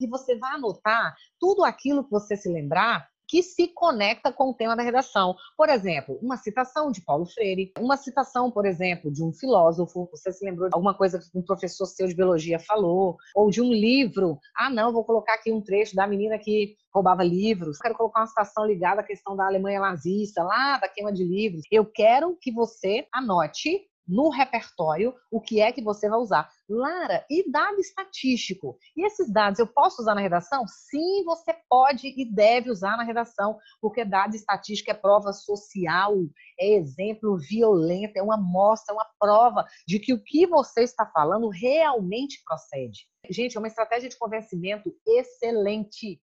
e você vai anotar tudo aquilo que você se lembrar que se conecta com o tema da redação. Por exemplo, uma citação de Paulo Freire, uma citação, por exemplo, de um filósofo, você se lembrou de alguma coisa que um professor seu de biologia falou, ou de um livro. Ah, não, vou colocar aqui um trecho da menina que roubava livros. Quero colocar uma citação ligada à questão da Alemanha nazista, lá da queima de livros. Eu quero que você anote no repertório o que é que você vai usar. Lara, e dado estatístico? E esses dados eu posso usar na redação? Sim, você pode e deve usar na redação, porque dado estatístico é prova social, é exemplo violento, é uma mostra, é uma prova de que o que você está falando realmente procede. Gente, é uma estratégia de convencimento excelente